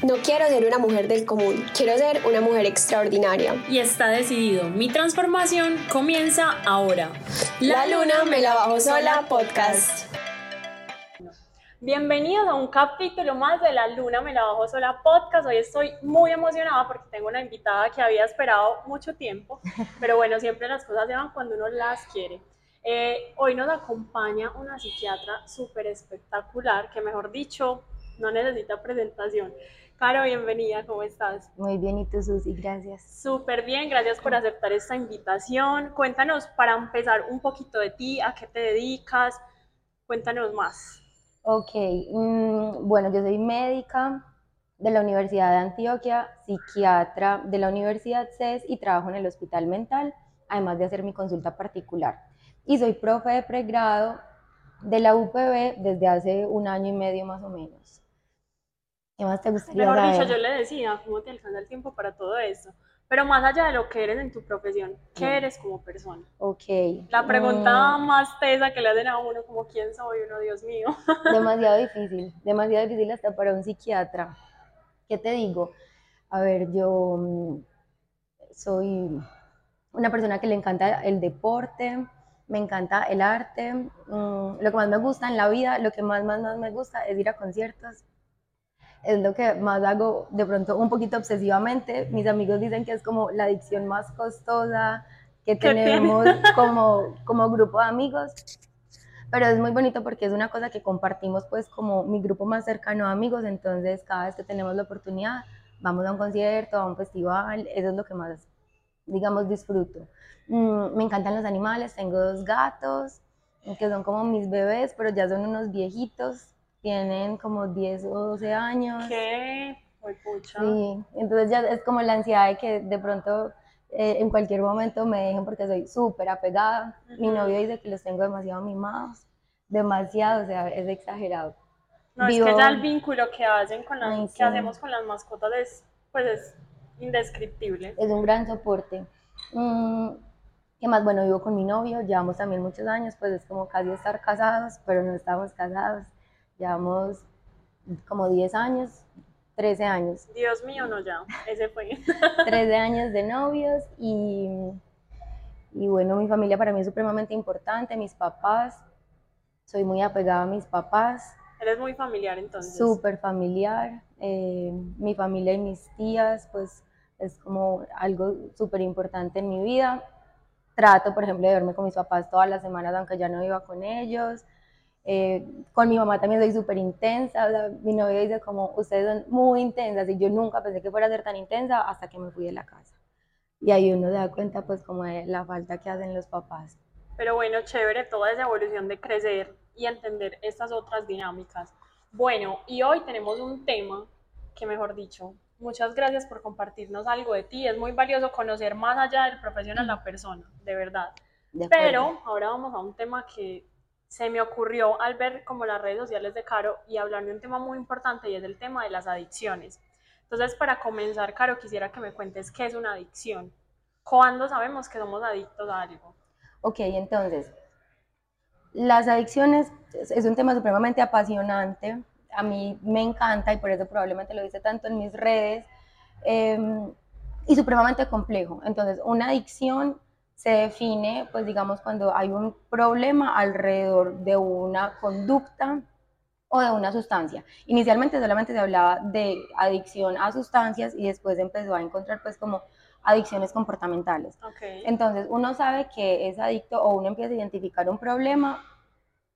No quiero ser una mujer del común, quiero ser una mujer extraordinaria. Y está decidido, mi transformación comienza ahora. La, luna me la bajo sola podcast. Bienvenidos a un capítulo más de La Luna Me la Bajo Sola podcast. Hoy estoy muy emocionada porque tengo una invitada que había esperado mucho tiempo, pero bueno, siempre las cosas se van cuando uno las quiere. Eh, hoy nos acompaña una psiquiatra súper espectacular, que mejor dicho, no necesita presentación. Caro, bienvenida, ¿cómo estás? Muy bien, ¿y tú, Susi? Gracias. Súper bien, gracias por aceptar esta invitación. Cuéntanos, para empezar, un poquito de ti, a qué te dedicas, cuéntanos más. Ok, mm, bueno, yo soy médica de la Universidad de Antioquia, psiquiatra de la Universidad CES y trabajo en el hospital mental, además de hacer mi consulta particular. Y soy profe de pregrado de la UPB desde hace un año y medio más o menos. ¿Qué más te gustaría Mejor dicho, yo le decía, ¿cómo te alcanza el tiempo para todo eso? Pero más allá de lo que eres en tu profesión, ¿qué mm. eres como persona? Ok. La pregunta mm. más tesa que le hacen a uno, como ¿quién soy uno, Dios mío? Demasiado difícil, demasiado difícil hasta para un psiquiatra. ¿Qué te digo? A ver, yo mm, soy una persona que le encanta el deporte, me encanta el arte, lo que más me gusta en la vida, lo que más, más, más me gusta es ir a conciertos, es lo que más hago de pronto un poquito obsesivamente. Mis amigos dicen que es como la adicción más costosa que tenemos como, como grupo de amigos. Pero es muy bonito porque es una cosa que compartimos pues como mi grupo más cercano de amigos, entonces cada vez que tenemos la oportunidad vamos a un concierto, a un festival, eso es lo que más, digamos, disfruto. Mm, me encantan los animales, tengo dos gatos que son como mis bebés, pero ya son unos viejitos, tienen como 10 o 12 años. ¿Qué? Muy pucha. Sí, entonces ya es como la ansiedad de que de pronto eh, en cualquier momento me dejen porque soy súper apegada. Mi novio dice que los tengo demasiado mimados, demasiado, o sea, es exagerado. No, es que ya el vínculo que hacen con las, que hacemos con las mascotas es, pues es indescriptible. Es un gran soporte. Mm, ¿Qué más? Bueno, vivo con mi novio, llevamos también muchos años, pues es como casi estar casados, pero no estamos casados. Llevamos como 10 años, 13 años. Dios mío, no ya, ese fue. 13 años de novios y, y bueno, mi familia para mí es supremamente importante, mis papás, soy muy apegada a mis papás. Eres muy familiar entonces. Súper familiar, eh, mi familia y mis tías, pues es como algo súper importante en mi vida. Trato, por ejemplo, de verme con mis papás todas las semanas, aunque ya no viva con ellos. Eh, con mi mamá también soy súper intensa, mi novio dice como, ustedes son muy intensas y yo nunca pensé que fuera a ser tan intensa hasta que me fui de la casa. Y ahí uno se da cuenta pues como de la falta que hacen los papás. Pero bueno, chévere toda esa evolución de crecer y entender estas otras dinámicas. Bueno, y hoy tenemos un tema que mejor dicho, muchas gracias por compartirnos algo de ti. Es muy valioso conocer más allá del profesional la persona, de verdad. Pero ahora vamos a un tema que se me ocurrió al ver como las redes sociales de Caro y hablar de un tema muy importante y es el tema de las adicciones. Entonces, para comenzar, Caro, quisiera que me cuentes qué es una adicción. ¿Cuándo sabemos que somos adictos a algo? Ok, entonces, las adicciones es un tema supremamente apasionante. A mí me encanta y por eso probablemente lo dice tanto en mis redes. Em, y supremamente complejo. Entonces, una adicción se define, pues digamos, cuando hay un problema alrededor de una conducta o de una sustancia. Inicialmente solamente se hablaba de adicción a sustancias y después empezó a encontrar pues como adicciones comportamentales. Entonces uno sabe que es adicto o uno empieza a identificar un problema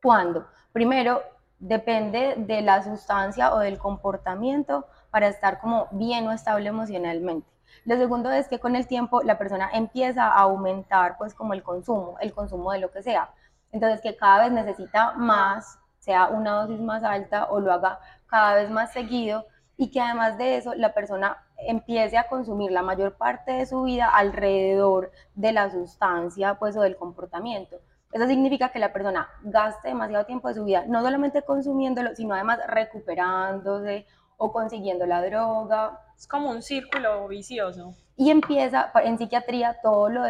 cuando, primero, depende de la sustancia o del comportamiento para estar como bien o estable emocionalmente. Lo segundo es que con el tiempo la persona empieza a aumentar pues como el consumo, el consumo de lo que sea. Entonces que cada vez necesita más, sea una dosis más alta o lo haga cada vez más seguido y que además de eso la persona empiece a consumir la mayor parte de su vida alrededor de la sustancia pues o del comportamiento. Eso significa que la persona gaste demasiado tiempo de su vida no solamente consumiéndolo, sino además recuperándose o consiguiendo la droga. Es como un círculo vicioso. Y empieza, en psiquiatría todo lo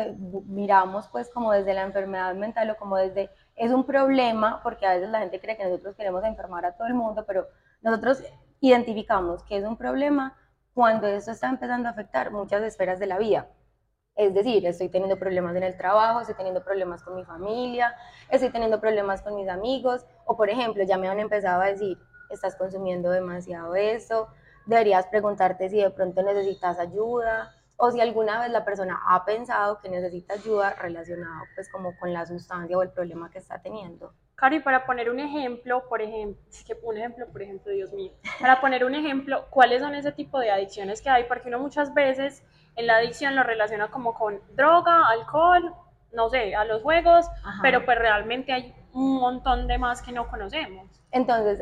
miramos pues como desde la enfermedad mental o como desde, es un problema, porque a veces la gente cree que nosotros queremos enfermar a todo el mundo, pero nosotros identificamos que es un problema cuando esto está empezando a afectar muchas esferas de la vida. Es decir, estoy teniendo problemas en el trabajo, estoy teniendo problemas con mi familia, estoy teniendo problemas con mis amigos, o por ejemplo, ya me han empezado a decir, estás consumiendo demasiado eso, deberías preguntarte si de pronto necesitas ayuda, o si alguna vez la persona ha pensado que necesita ayuda relacionada pues como con la sustancia o el problema que está teniendo. Cari, para poner un ejemplo, por ejemplo, un ejemplo, por ejemplo, Dios mío, para poner un ejemplo, ¿cuáles son ese tipo de adicciones que hay? Porque uno muchas veces en la adicción lo relaciona como con droga, alcohol, no sé, a los juegos, pero pues realmente hay un montón de más que no conocemos. Entonces,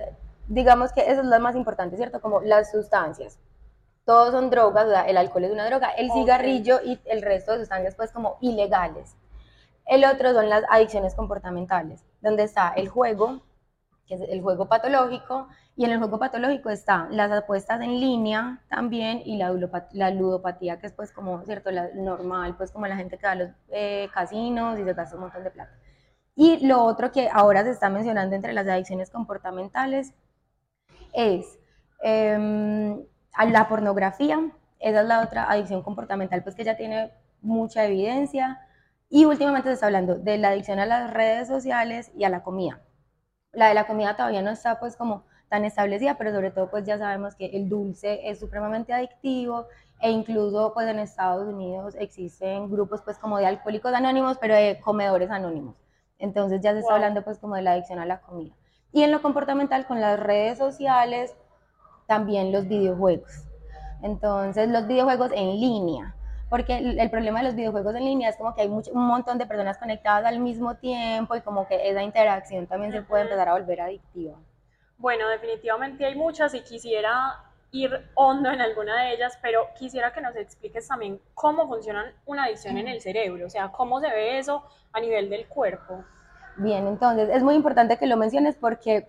digamos que eso es lo más importante, ¿cierto? Como las sustancias. Todos son drogas, o sea, el alcohol es una droga, el cigarrillo y el resto de sustancias pues como ilegales. El otro son las adicciones comportamentales, donde está el juego, que es el juego patológico, y en el juego patológico están las apuestas en línea también y la, la ludopatía, que es pues como, ¿cierto? La normal, pues como la gente que va a los eh, casinos y se gasta un montón de plata. Y lo otro que ahora se está mencionando entre las adicciones comportamentales es em, la pornografía, esa es la otra adicción comportamental, pues que ya tiene mucha evidencia. Y últimamente se está hablando de la adicción a las redes sociales y a la comida. La de la comida todavía no está pues como tan establecida, pero sobre todo pues ya sabemos que el dulce es supremamente adictivo e incluso pues en Estados Unidos existen grupos pues como de alcohólicos anónimos, pero de comedores anónimos. Entonces ya se está hablando pues como de la adicción a la comida. Y en lo comportamental con las redes sociales, también los videojuegos. Entonces los videojuegos en línea, porque el, problema de los videojuegos en línea es como que hay mucho, un montón de personas conectadas al mismo tiempo y como que esa interacción también se puede empezar a volver adictiva. Bueno, definitivamente hay muchas y quisiera ir hondo en alguna de ellas, pero quisiera que nos expliques también cómo funciona una adicción en el cerebro, o sea, cómo se ve eso a nivel del cuerpo. Bien, entonces es muy importante que lo menciones porque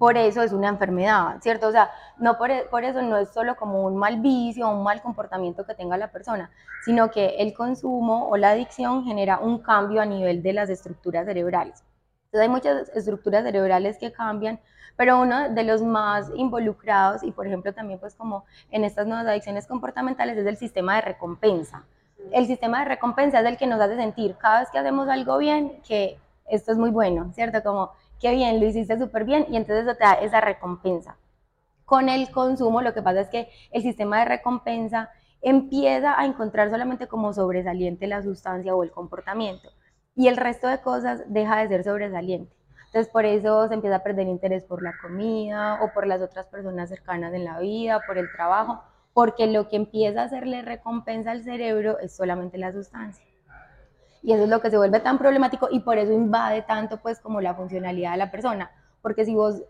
por eso es una enfermedad, ¿cierto? O sea, no por, por, eso no es solo como un mal vicio o un mal comportamiento que tenga la persona, sino que el consumo o la adicción genera un cambio a nivel de las estructuras cerebrales. Entonces hay muchas estructuras cerebrales que cambian, pero uno de los más involucrados y por ejemplo también pues como en estas nuevas adicciones comportamentales es el sistema de recompensa. El sistema de recompensa es el que nos hace sentir cada vez que hacemos algo bien que esto es muy bueno, ¿cierto? Como qué bien, lo hiciste súper bien y entonces eso te da esa recompensa. Con el consumo lo que pasa es que el sistema de recompensa empieza a encontrar solamente como sobresaliente la sustancia o el comportamiento y el resto de cosas deja de ser sobresaliente. Entonces por eso se empieza a perder interés por la comida o por las otras personas cercanas en la vida, por el trabajo, porque lo que empieza a hacerle recompensa al cerebro es solamente la sustancia. Y eso es lo que se vuelve tan problemático y por eso invade tanto pues como la funcionalidad de la persona, porque si vos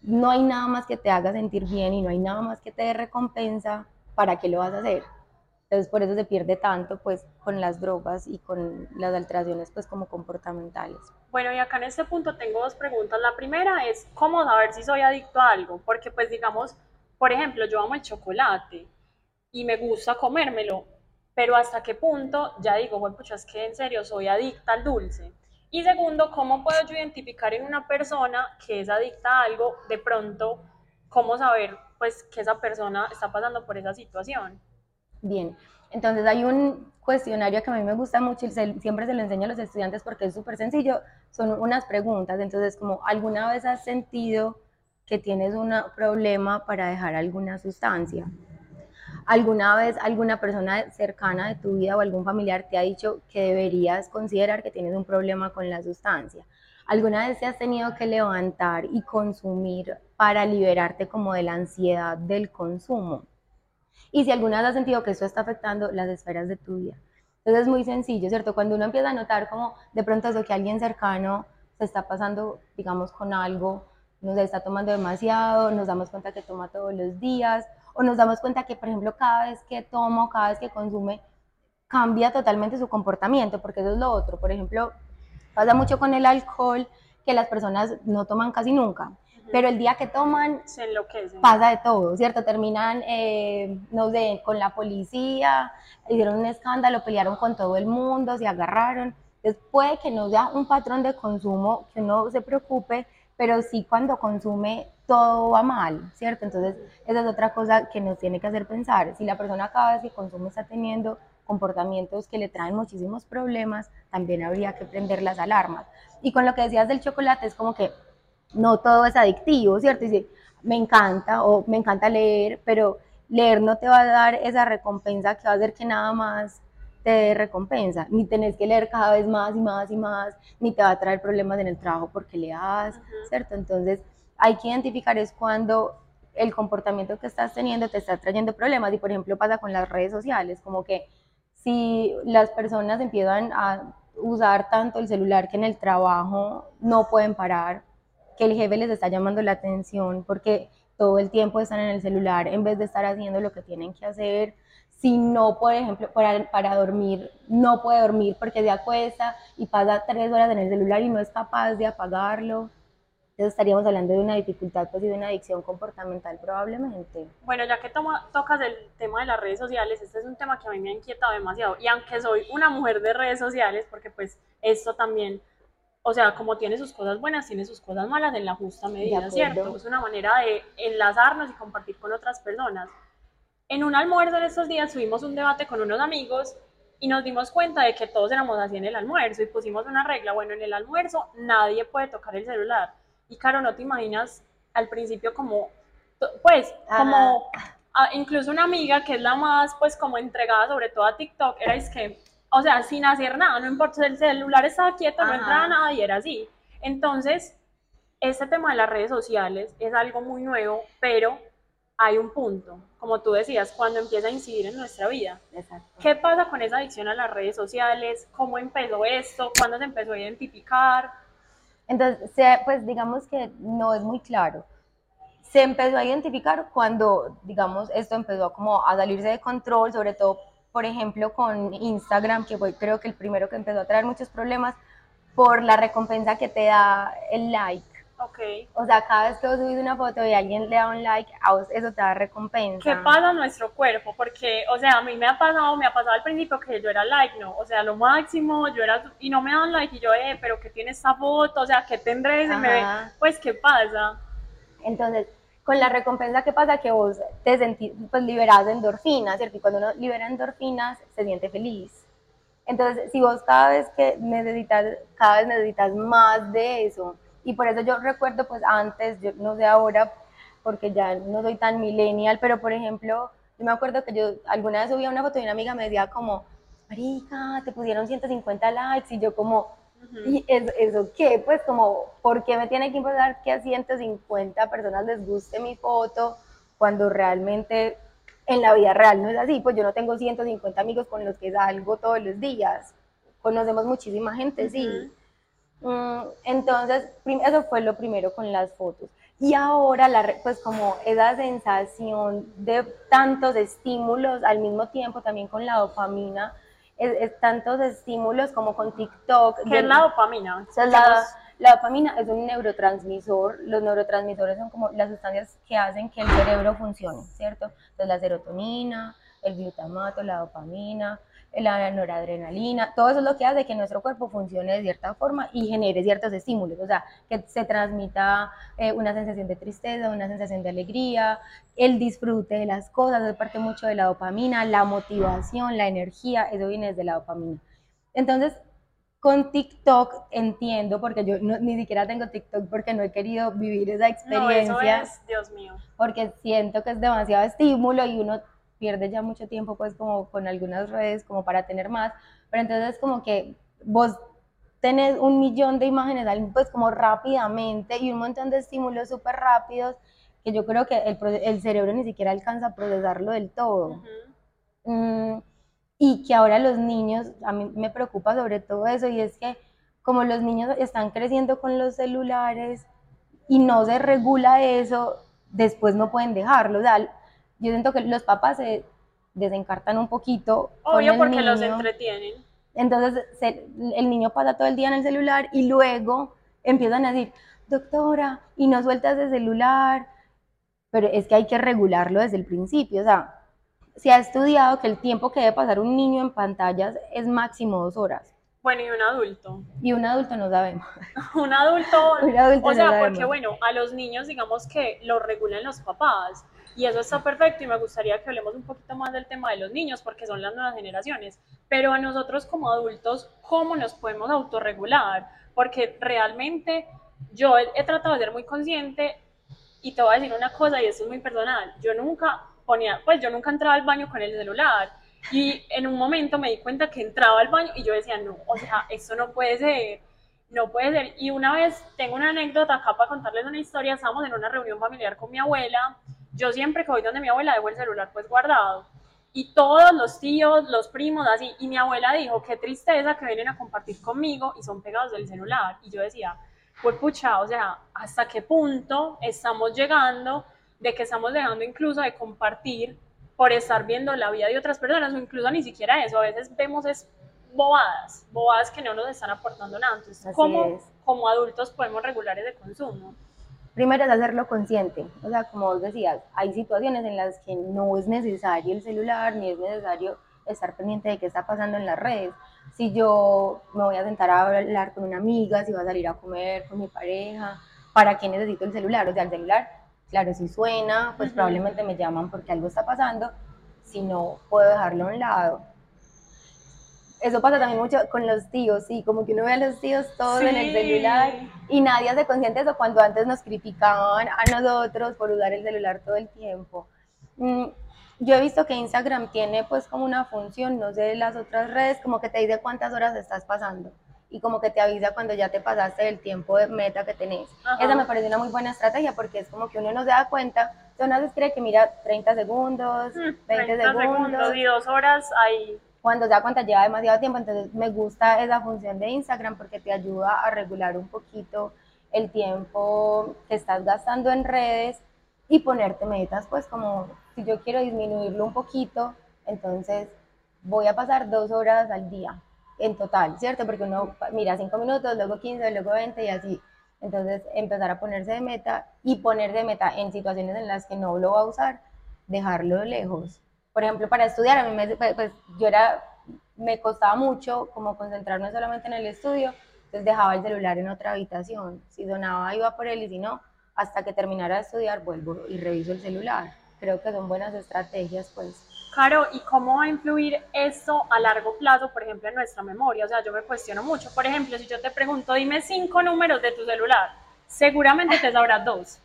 no hay nada más que te haga sentir bien y no hay nada más que te dé recompensa, ¿para qué lo vas a hacer? Entonces por eso se pierde tanto pues con las drogas y con las alteraciones pues como comportamentales. Bueno, y acá en este punto tengo dos preguntas. La primera es, ¿cómo saber si soy adicto a algo? Porque pues digamos, por ejemplo, yo amo el chocolate y me gusta comérmelo, pero hasta qué punto ya digo, bueno, pues es que en serio soy adicta al dulce. Y segundo, ¿cómo puedo yo identificar en una persona que es adicta a algo, de pronto, cómo saber pues que esa persona está pasando por esa situación? Bien, entonces hay un cuestionario que a mí me gusta mucho y siempre se lo enseño a los estudiantes porque es súper sencillo. Son unas preguntas, entonces como ¿alguna vez has sentido que tienes un problema para dejar alguna sustancia? ¿Alguna vez alguna persona cercana de tu vida o algún familiar te ha dicho que deberías considerar que tienes un problema con la sustancia? ¿Alguna vez te has tenido que levantar y consumir para liberarte como de la ansiedad del consumo? y si alguna vez has sentido que eso está afectando las esferas de tu vida. Entonces es muy sencillo, ¿cierto? Cuando uno empieza a notar como de pronto eso que alguien cercano se está pasando, digamos, con algo, nos está tomando demasiado, nos damos cuenta que toma todos los días, o nos damos cuenta que, por ejemplo, cada vez que toma o cada vez que consume, cambia totalmente su comportamiento, porque eso es lo otro. Por ejemplo, pasa mucho con el alcohol, que las personas no toman casi nunca pero el día que toman se enloquecen. pasa de todo, ¿cierto? Terminan, eh, no sé, con la policía, hicieron un escándalo, pelearon con todo el mundo, se agarraron. Entonces puede que no sea un patrón de consumo que uno se preocupe, pero sí cuando consume todo va mal, ¿cierto? Entonces, esa es otra cosa que nos tiene que hacer pensar. Si la persona cada vez que consume está teniendo comportamientos que le traen muchísimos problemas, también habría que prender las alarmas. Y con lo que decías del chocolate, es como que no todo es adictivo, ¿cierto? Dice, me encanta o me encanta leer, pero leer no te va a dar esa recompensa que va a hacer que nada más te dé recompensa, ni tenés que leer cada vez más y más y más, ni te va a traer problemas en el trabajo porque leas, ¿cierto? Entonces hay que identificar es cuando el comportamiento que estás teniendo te está trayendo problemas y por ejemplo pasa con las redes sociales, como que si las personas empiezan a usar tanto el celular que en el trabajo no pueden parar, que el jefe les está llamando la atención porque todo el tiempo están en el celular en vez de estar haciendo lo que tienen que hacer. Si no, por ejemplo, para, para dormir, no puede dormir porque se acuesta y pasa tres horas en el celular y no es capaz de apagarlo. Entonces estaríamos hablando de una dificultad pues, y de una adicción comportamental probablemente. Bueno, ya que toma, tocas el tema de las redes sociales, este es un tema que a mí me ha inquietado demasiado. Y aunque soy una mujer de redes sociales, porque pues esto también o sea, como tiene sus cosas buenas, tiene sus cosas malas en la justa medida, ¿cierto? Es una manera de enlazarnos y compartir con otras personas. En un almuerzo de estos días tuvimos un debate con unos amigos y nos dimos cuenta de que todos éramos así en el almuerzo y pusimos una regla, bueno, en el almuerzo nadie puede tocar el celular. Y claro, no te imaginas al principio como, pues, como, incluso una amiga que es la más, pues, como entregada sobre todo a TikTok, era es que o sea, sin hacer nada, no importa, el celular estaba quieto, no entraba nada y era así. Entonces, este tema de las redes sociales es algo muy nuevo, pero hay un punto, como tú decías, cuando empieza a incidir en nuestra vida. Exacto. ¿Qué pasa con esa adicción a las redes sociales? ¿Cómo empezó esto? ¿Cuándo se empezó a identificar? Entonces, pues digamos que no es muy claro. Se empezó a identificar cuando, digamos, esto empezó como a salirse de control, sobre todo por ejemplo, con Instagram, que fue creo que el primero que empezó a traer muchos problemas por la recompensa que te da el like. Okay. O sea, cada vez que vos subís una foto y alguien le da un like, eso te da recompensa. ¿Qué pasa en nuestro cuerpo? Porque, o sea, a mí me ha pasado, me ha pasado al principio que yo era like, ¿no? O sea, lo máximo, yo era, y no me dan like, y yo, eh, pero ¿qué tiene esta foto? O sea, ¿qué tendré? Se me ve, pues, ¿qué pasa? Entonces, con la recompensa, ¿qué pasa? Que vos te sentís pues, liberado de endorfinas, ¿cierto? Y cuando uno libera endorfinas, se siente feliz. Entonces, si vos cada vez que necesitas, cada vez necesitas más de eso, y por eso yo recuerdo, pues antes, yo no sé ahora, porque ya no soy tan millennial, pero por ejemplo, yo me acuerdo que yo alguna vez subía una foto y una amiga me decía como, Marica, te pusieron 150 likes, y yo como, ¿Y eso, qué? Pues como, ¿por qué me tiene que importar que a 150 personas les guste mi foto cuando realmente en la vida real no es así? Pues yo no tengo 150 amigos con los que salgo todos los días. Conocemos muchísima gente, sí. Mm, entonces, eso fue lo primero con las fotos. Y ahora, la, pues como esa sensación de tantos estímulos al mismo tiempo, también con la dopamina, es, tantos estímulos como con TikTok. ¿Qué es la dopamina? la, dopamina es un neurotransmisor. Los neurotransmisores son como las sustancias que hacen que el cerebro funcione, ¿cierto? Entonces la serotonina, el glutamato, la dopamina, la noradrenalina, todo eso es lo que hace que nuestro cuerpo funcione de cierta forma y genere ciertos estímulos, o sea, que se transmita eh, una sensación de tristeza, una sensación de alegría, el disfrute de las cosas, es parte mucho de la dopamina, la motivación, la energía, eso viene desde la dopamina. Entonces, con TikTok entiendo, porque yo ni siquiera tengo TikTok porque no he querido vivir esa experiencia. No, eso es, Dios mío. Porque siento que es demasiado estímulo y uno pierde ya mucho tiempo pues como con algunas redes como para tener más, pero entonces como que vos tenés un millón de imágenes pues como rápidamente y un montón de estímulos súper rápidos que yo creo que el, el, cerebro ni siquiera alcanza a procesarlo del todo. Mm, y que ahora los niños, a mí me preocupa sobre todo eso y es que como los niños están creciendo con los celulares y no se regula eso, después no pueden dejarlo. O sea, yo siento que los papás se desencartan un poquito. Obvio, porque los entretienen. Entonces el niño pasa todo el día en el celular y luego empiezan a decir, doctora, y no sueltas el celular. Pero es que hay que regularlo desde el principio. O sea, se ha estudiado que el tiempo que debe pasar un niño en pantallas es máximo dos horas. Bueno, y un adulto. Y un adulto no sabemos. un adulto, Un adulto o no sea, sabemos. porque bueno, a los niños digamos que lo regulan los papás y eso está perfecto y me gustaría que hablemos un poquito más del tema de los niños porque son las nuevas generaciones, pero a nosotros como adultos, ¿cómo nos podemos autorregular? Porque realmente yo he, he tratado de ser muy consciente y te voy a decir una cosa y esto es muy personal, yo nunca ponía, pues yo nunca entraba al baño con el celular y en un momento me di cuenta que entraba al baño y yo decía, no, o sea, esto no puede ser, no puede ser. Y una vez, tengo una anécdota acá para contarles una historia, estábamos en una reunión familiar con mi abuela, yo siempre que voy donde mi abuela dejo el celular pues guardado. Y todos los tíos, los primos, así, y mi abuela dijo, qué tristeza que vienen a compartir conmigo y son pegados del celular. Y yo decía, pues pucha, o sea, ¿hasta qué punto estamos llegando de que estamos dejando incluso de compartir por estar viendo la vida de otras personas o incluso ni siquiera eso, a veces vemos es bobadas, bobadas que no nos están aportando nada. Entonces, ¿cómo como adultos podemos regular ese consumo? Primero es hacerlo consciente, o sea, como vos decías, hay situaciones en las que no es necesario el celular, ni es necesario estar pendiente de qué está pasando en las redes. Si yo me voy a sentar a hablar con una amiga, si voy a salir a comer con mi pareja, ¿para qué necesito el celular? O sea, el celular, claro, si suena, pues probablemente me llaman porque algo está pasando, si no, puedo dejarlo a un lado. Eso pasa también mucho con los tíos, sí, como que uno ve a los tíos todos en el celular y nadie hace consciente de eso cuando antes nos criticaban a nosotros por usar el celular todo el tiempo. Mm, Yo he visto que Instagram tiene pues como una función, no sé, las otras redes, como que te dice cuántas horas estás pasando y como que te avisa cuando ya te pasaste el tiempo de meta que tenés. Ajá. Esa me parece una muy buena estrategia porque es como que uno no se da cuenta, uno cree que mira 30 segundos, Mm, 20 30 segundos, y dos horas ahí. Cuando se da cuenta lleva demasiado tiempo, entonces me gusta esa función de Instagram porque te ayuda a regular un poquito el tiempo que estás gastando en redes y ponerte metas, pues como si yo quiero disminuirlo un poquito, entonces voy a pasar dos horas al día en total, ¿cierto? Porque uno mira cinco minutos, luego 15, luego 20 y así. Entonces empezar a ponerse de meta y poner de meta en situaciones en las que no lo va a usar, dejarlo lejos por ejemplo, para estudiar, a mí me, pues, pues, yo era, me costaba mucho como concentrarme solamente en el estudio, entonces dejaba el celular en otra habitación. Si sonaba, iba por él y si no, hasta que terminara de estudiar, vuelvo y reviso el celular. Creo que son buenas estrategias, pues. Caro, ¿y cómo va a influir esto a largo plazo, por ejemplo, en nuestra memoria? O sea, yo me cuestiono mucho. Por ejemplo, si yo te pregunto, dime cinco números de tu celular, seguramente te sabrás dos.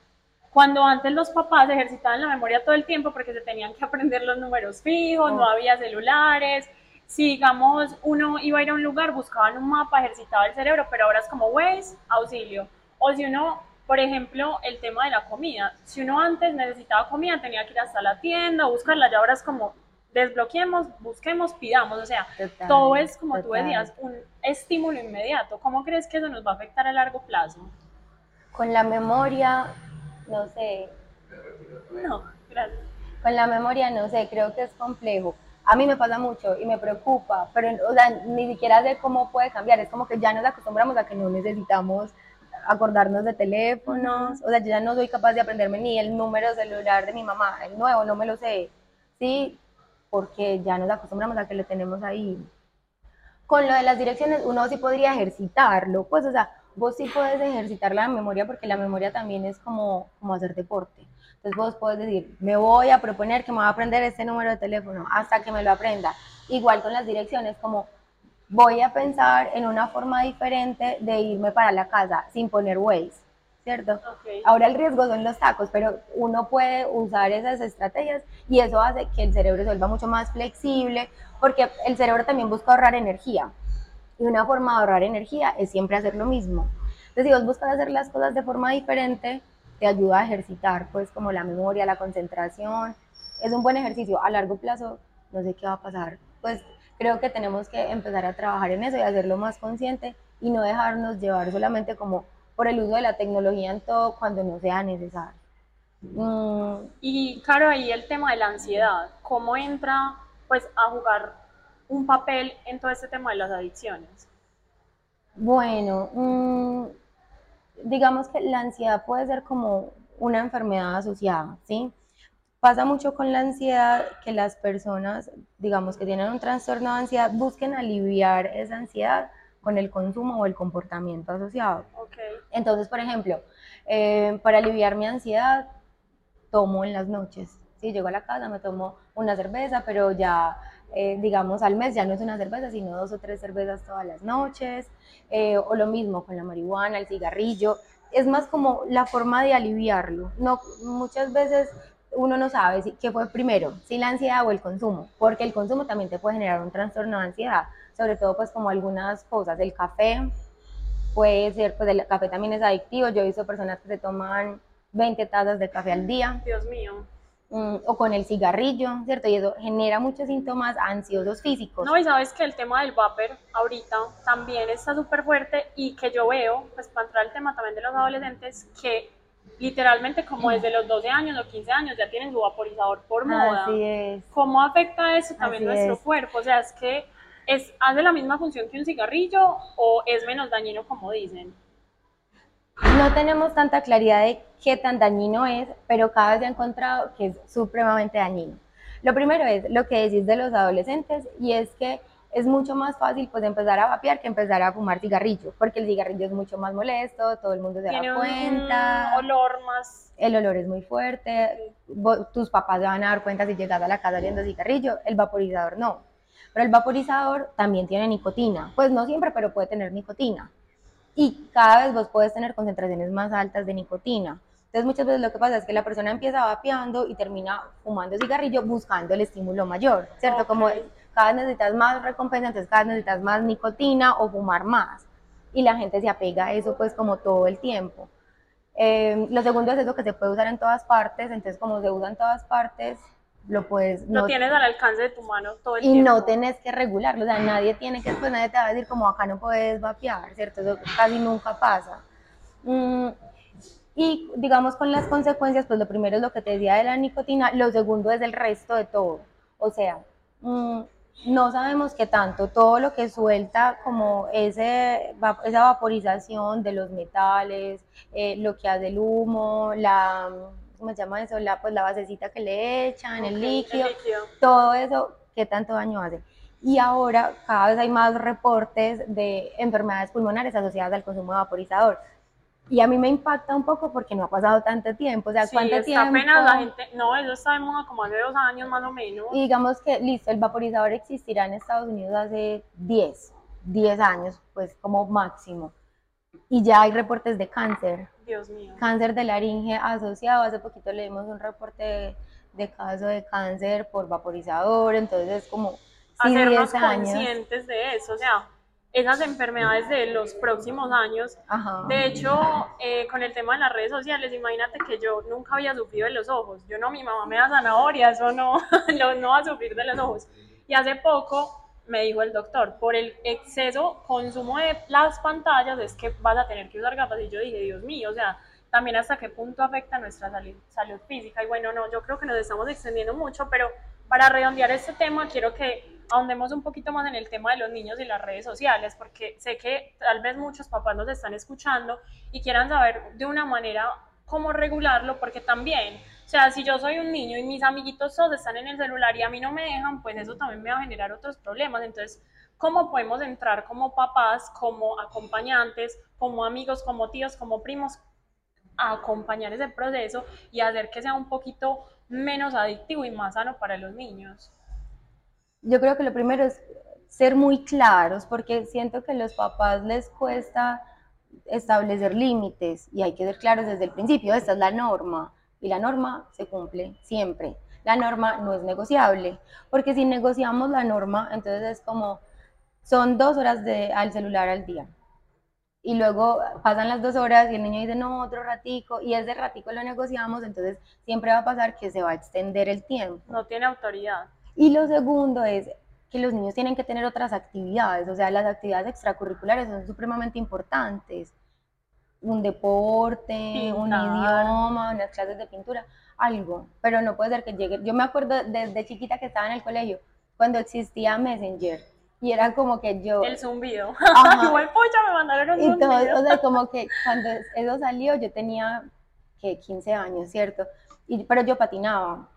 Cuando antes los papás ejercitaban la memoria todo el tiempo porque se tenían que aprender los números fijos, no Oh. había celulares. Si, digamos, uno iba a ir a un lugar, buscaban un mapa, ejercitaba el cerebro, pero ahora es como Waze, auxilio. O si uno, por ejemplo, el tema de la comida. Si uno antes necesitaba comida, tenía que ir hasta la tienda, buscarla, y ahora es como desbloqueemos, busquemos, pidamos. O sea, Total, todo es, como tú total. decías, un estímulo inmediato. ¿Cómo crees que eso nos va a afectar a largo plazo? Con la memoria, no sé, No, gracias. con la memoria, no sé, creo que es complejo. A mí me pasa mucho y me preocupa, pero o sea, ni siquiera sé cómo puede cambiar. Es como que ya nos acostumbramos a que no necesitamos acordarnos de teléfonos. O sea, yo ya no soy capaz de aprenderme ni el número celular de mi mamá, el nuevo, no me lo sé. Sí, porque ya nos acostumbramos a que lo tenemos ahí. Con lo de las direcciones, uno sí podría ejercitarlo, pues, o sea, vos sí puedes ejercitar la memoria porque la memoria también es como, como hacer deporte. Entonces vos puedes decir, me voy a proponer que me voy a aprender este número de teléfono hasta que me lo aprenda. Igual con las direcciones, como voy a pensar en una forma diferente de irme para la casa sin poner Waze, ¿cierto? Ok. Ahora el riesgo son los tacos, pero uno puede usar esas estrategias y eso hace que el cerebro se vuelva mucho más flexible, porque el cerebro también busca ahorrar energía. Y una forma de ahorrar energía es siempre hacer lo mismo. Entonces, si vos buscas hacer las cosas de forma diferente, te ayuda a ejercitar, pues, como la memoria, la concentración. Es un buen ejercicio. A largo plazo, no sé qué va a pasar. Pues, creo que tenemos que empezar a trabajar en eso y hacerlo más consciente y no dejarnos llevar solamente como por el uso de la tecnología en todo cuando no sea necesario. Mm, Y claro, ahí el tema de la ansiedad, ¿cómo entra pues a jugar un papel en todo este tema de las adicciones? Bueno, mm, digamos que la ansiedad puede ser como una enfermedad asociada, ¿sí? Pasa mucho con la ansiedad que las personas, digamos que tienen un trastorno de ansiedad, busquen aliviar esa ansiedad con el consumo o el comportamiento asociado. Ok. Entonces, por ejemplo, eh, para aliviar mi ansiedad, tomo en las noches. Si llego a la casa, me tomo una cerveza, pero ya, eh, digamos, al mes ya no es una cerveza, sino dos o tres cervezas todas las noches. Eh, o lo mismo con la marihuana, el cigarrillo. Es más como la forma de aliviarlo. No, muchas veces uno no sabe si, qué fue primero, si la ansiedad o el consumo, porque el consumo también te puede generar un trastorno de ansiedad, sobre todo pues como algunas cosas, el café puede ser, pues el café también es adictivo, yo he visto personas que se toman 20 tazas de café al día, Dios mío. Mm, o con el cigarrillo, ¿cierto? Y eso genera muchos síntomas ansiosos físicos. No, y sabes que el tema del vapor ahorita también está súper fuerte y que yo veo, pues para entrar al tema también de los adolescentes, que literalmente como desde los 12 años o 15 años ya tienen su vaporizador por moda. Así es. ¿Cómo afecta eso también Así nuestro es. cuerpo? O sea, es que es, hace la misma función que un cigarrillo o es menos dañino como dicen. No tenemos tanta claridad de qué tan dañino es, pero cada vez he encontrado que es supremamente dañino. Lo primero es lo que decís de los adolescentes y es que es mucho más fácil pues empezar a vapear que empezar a fumar cigarrillo, porque el cigarrillo es mucho más molesto, todo el mundo se Tiene da un cuenta, olor más... el olor es muy fuerte, tus papás se van a dar cuenta si llegas a la casa oliendo cigarrillo, el vaporizador no. Pero el vaporizador también tiene nicotina, pues no siempre, pero puede tener nicotina. Y cada vez vos puedes tener concentraciones más altas de nicotina. Entonces muchas veces lo que pasa es que la persona empieza vapeando y termina fumando cigarrillo buscando el estímulo mayor, ¿cierto? Ok. Como cada vez necesitas más recompensa, entonces cada vez necesitas más nicotina o fumar más. Y la gente se apega a eso pues como todo el tiempo. Eh, lo segundo es eso que se puede usar en todas partes, entonces como se usa en todas partes, lo puedes... Lo no- tienes al alcance de tu mano todo el y tiempo. no tenés que regularlo, o sea, nadie tiene que, pues nadie te va a decir como acá no puedes vapear, ¿cierto? Eso casi nunca pasa. Mm, y digamos con las consecuencias, pues lo primero es lo que te decía de la nicotina, lo segundo es el resto de todo. O sea, mm, no sabemos qué tanto, todo lo que suelta como ese, esa vaporización de los metales, eh, lo que hace el humo, la, ¿cómo se llama eso? La, pues la basecita que le echan, el Ok, líquido, El líquido. todo eso, qué tanto daño hace. Y ahora cada vez hay más reportes de enfermedades pulmonares asociadas al consumo de vaporizador. Y a mí me impacta un poco porque no ha pasado tanto tiempo. O sea, Sí, ¿cuánto está tiempo? apenas la gente... No, eso está de moda como hace dos años más o menos. Y digamos que, listo, el vaporizador existirá en Estados Unidos hace 10, 10 años, pues como máximo. Y ya hay reportes de cáncer, Dios mío. cáncer de laringe asociado. Hace poquito leímos un reporte de, de caso de cáncer por vaporizador, entonces es como sí, Hacernos 10 años. conscientes de eso, o sea, esas enfermedades de los próximos años Ajá. De hecho, eh, con el tema de las redes sociales, imagínate que yo nunca había sufrido de los ojos. Yo no, mi mamá me da zanahoria, eso no, no, no va a sufrir de los ojos. Y hace poco me dijo el doctor, por el exceso consumo de las pantallas es que vas a tener que usar gafas. Y yo dije, Dios mío, o sea, también hasta qué punto afecta nuestra salud, salud física. Y bueno, no, yo creo que nos estamos extendiendo mucho, pero para redondear este tema, quiero que ahondemos un poquito más en el tema de los niños y las redes sociales, porque sé que tal vez muchos papás nos están escuchando y quieran saber de una manera cómo regularlo, porque también, o sea, si yo soy un niño y mis amiguitos todos están en el celular y a mí no me dejan, pues eso también me va a generar otros problemas. Entonces, ¿cómo podemos entrar como papás, como acompañantes, como amigos, como tíos, como primos, a acompañar ese proceso y hacer que sea un poquito menos adictivo y más sano para los niños? Yo creo que lo primero es ser muy claros, porque siento que a los papás les cuesta establecer límites y hay que ser claros desde el principio. Esta es la norma y la norma se cumple siempre. La norma no es negociable, porque si negociamos la norma, entonces es como, son dos horas de, al celular al día. Y luego pasan las dos horas y el niño dice, no, otro ratico, y ese ratico lo negociamos, entonces siempre va a pasar que se va a extender el tiempo. No tiene autoridad. Y lo segundo es que los niños tienen que tener otras actividades, o sea, las actividades extracurriculares son supremamente importantes. Un deporte, un idioma, unas clases de pintura, algo, pero no puede ser que llegue. Yo me acuerdo desde chiquita que estaba en el colegio, cuando existía Messenger, y era como que yo... El zumbido. Igual pucha, me mandaron un Y todo, zumbido. o sea, como que cuando eso salió yo tenía que 15 años, ¿cierto? Y, pero yo patinaba.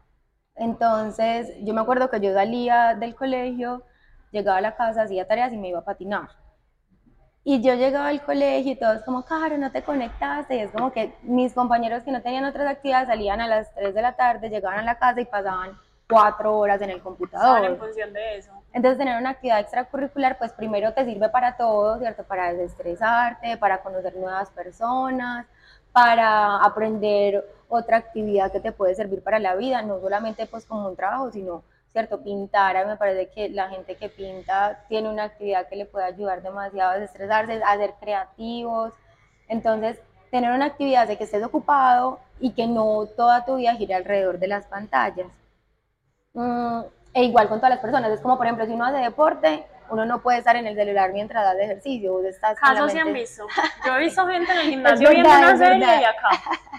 Entonces, yo me acuerdo que yo salía del colegio, llegaba a la casa, hacía tareas y me iba a patinar. Y yo llegaba al colegio y todos como, Caro, no te conectaste. Y es como que mis compañeros que no tenían otras actividades salían a las 3 de la tarde, llegaban a la casa y pasaban cuatro horas en el computador. en función de eso. Entonces, tener una actividad extracurricular, pues primero te sirve para todo, ¿cierto? Para desestresarte, para conocer nuevas personas, para aprender otra actividad que te puede servir para la vida, no solamente pues como un trabajo, sino, ¿cierto? Pintar, a mí me parece que la gente que pinta tiene una actividad que le puede ayudar demasiado a desestresarse, a ser creativos. Entonces, tener una actividad de que estés ocupado y que no toda tu vida gire alrededor de las pantallas. Mm, e igual con todas las personas, es como por ejemplo si uno hace deporte, uno no puede estar en el celular mientras hace ejercicio. Vos estás Casos se han visto. Yo he visto gente en el gimnasio viendo una serie y acá.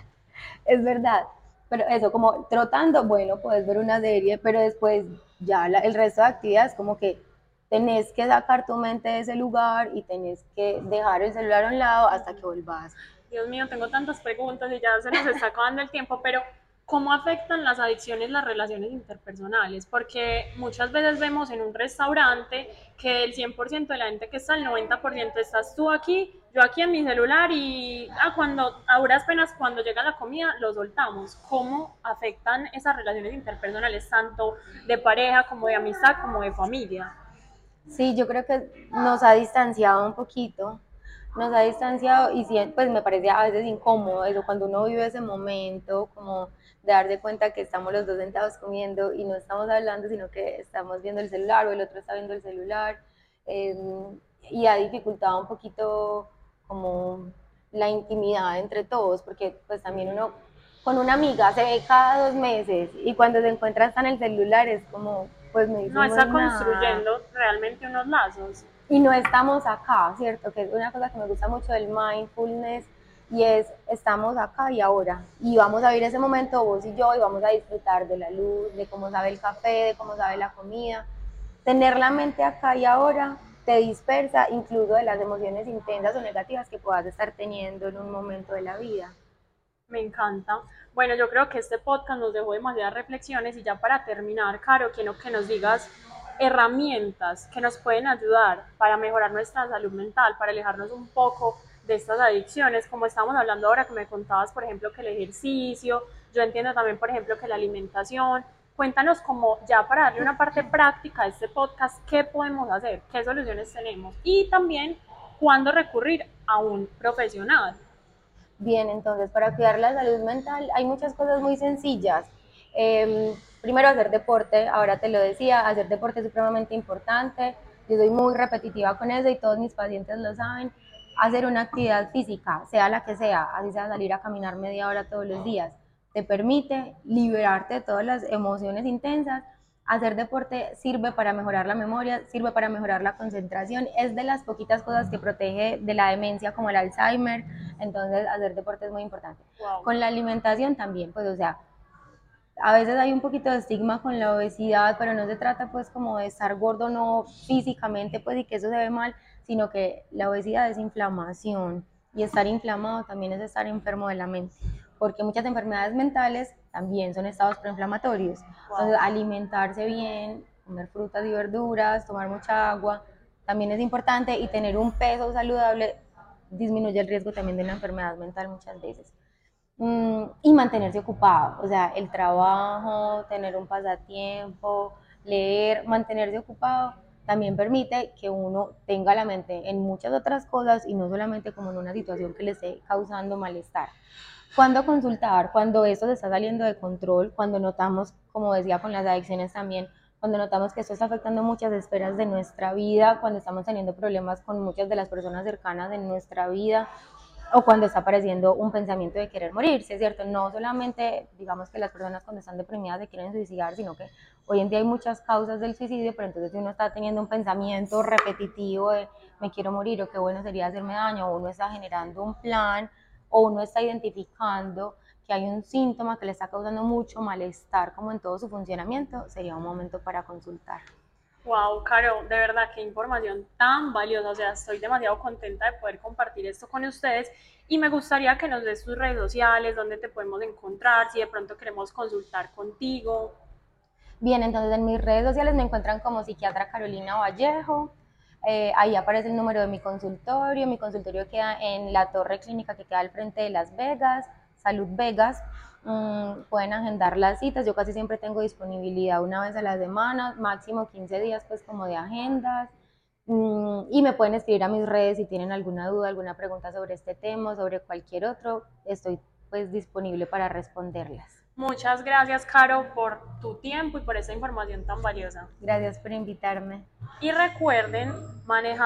es verdad. Pero eso, como trotando, bueno, puedes ver una serie, pero después ya el resto de actividades, como que tenés que sacar tu mente de ese lugar y tenés que dejar el celular a un lado hasta que volvás. Dios mío, tengo tantas preguntas y ya se nos está acabando el tiempo, pero ¿Cómo afectan las adicciones las relaciones interpersonales? Porque muchas veces vemos en un restaurante que el 100% de la gente que está, el 90% estás tú aquí, yo aquí en mi celular y ah, cuando, a duras penas cuando llega la comida lo soltamos. ¿Cómo afectan esas relaciones interpersonales, tanto de pareja como de amistad como de familia? Sí, yo creo que nos ha distanciado un poquito nos ha distanciado y pues me parece a veces incómodo eso cuando uno vive ese momento como de dar de cuenta que estamos los dos sentados comiendo y no estamos hablando, sino que estamos viendo el celular o el otro está viendo el celular. Em, y ha dificultado un poquito como la intimidad entre todos, porque pues también uno con una amiga se ve cada dos meses y cuando se encuentra está en el celular es como, pues no No está construyendo realmente unos lazos. Y no estamos acá, ¿cierto? Que es una cosa que me gusta mucho del mindfulness y es estamos acá y ahora y vamos a vivir ese momento vos y yo y vamos a disfrutar de la luz, de cómo sabe el café, de cómo sabe la comida. Tener la mente acá y ahora te dispersa incluso de las emociones intensas o negativas que puedas estar teniendo en un momento de la vida. Me encanta. Bueno, yo creo que este podcast nos dejó demasiadas reflexiones y ya para terminar, Caro, quiero que nos digas herramientas que nos pueden ayudar para mejorar nuestra salud mental, para alejarnos un poco de estas adicciones, como estamos hablando ahora que me contabas, por ejemplo, que el ejercicio, yo entiendo también, por ejemplo, que la alimentación. Cuéntanos como ya para darle una parte práctica a este podcast, qué podemos hacer, qué soluciones tenemos y también cuándo recurrir a un profesional. Bien, entonces para cuidar la salud mental hay muchas cosas muy sencillas. Em, primero hacer deporte, ahora te lo decía, hacer deporte es supremamente importante. Yo soy muy repetitiva con eso y todos mis pacientes lo saben hacer una actividad física, sea la que sea, así sea salir a caminar media hora todos los días, te permite liberarte de todas las emociones intensas. Hacer deporte sirve para mejorar la memoria, sirve para mejorar la concentración, es de las poquitas cosas que protege de la demencia como el Alzheimer, entonces hacer deporte es muy importante. Con la alimentación también, pues o sea, a veces hay un poquito de estigma con la obesidad, pero no se trata pues como de estar gordo no físicamente, pues y que eso se ve mal, sino que la obesidad es inflamación y estar inflamado también es estar enfermo de la mente, porque muchas enfermedades mentales también son estados preinflamatorios. Entonces, alimentarse bien, comer frutas y verduras, tomar mucha agua, también es importante y tener un peso saludable disminuye el riesgo también de una enfermedad mental muchas veces. Mm, y mantenerse ocupado, o sea, el trabajo, tener un pasatiempo, leer, mantenerse ocupado también permite que uno tenga la mente en muchas otras cosas y no solamente como en una situación que le esté causando malestar. Cuando consultar, cuando esto se está saliendo de control, cuando notamos, como decía con las adicciones también, cuando notamos que esto está afectando muchas esferas de nuestra vida, cuando estamos teniendo problemas con muchas de las personas cercanas de nuestra vida, o cuando está apareciendo un pensamiento de querer morirse, ¿cierto? No solamente, digamos que las personas cuando están deprimidas se quieren suicidar, sino que hoy en día hay muchas causas del suicidio, pero entonces si uno está teniendo un pensamiento repetitivo de me quiero morir o qué bueno sería hacerme daño, o uno está generando un plan, o uno está identificando que hay un síntoma que le está causando mucho malestar como en todo su funcionamiento, sería un momento para consultar. Wow, Caro, de verdad, qué información tan valiosa. O sea, estoy demasiado contenta de poder compartir esto con ustedes y me gustaría que nos des tus redes sociales, dónde te podemos encontrar, si de pronto queremos consultar contigo. Bien, entonces en mis redes sociales me encuentran como psiquiatra Carolina Vallejo. Eh, ahí aparece el número de mi consultorio. Mi consultorio queda en la torre clínica que queda al frente de Las Vegas, Salud Vegas. Mm, pueden agendar las citas. Yo casi siempre tengo disponibilidad una vez a la semana, máximo 15 días pues como de agendas. Mm, y me pueden escribir a mis redes si tienen alguna duda, alguna pregunta sobre este tema, sobre cualquier otro. Estoy pues disponible para responderlas. Muchas gracias, Caro, por tu tiempo y por esa información tan valiosa. Gracias por invitarme. Y recuerden, manejando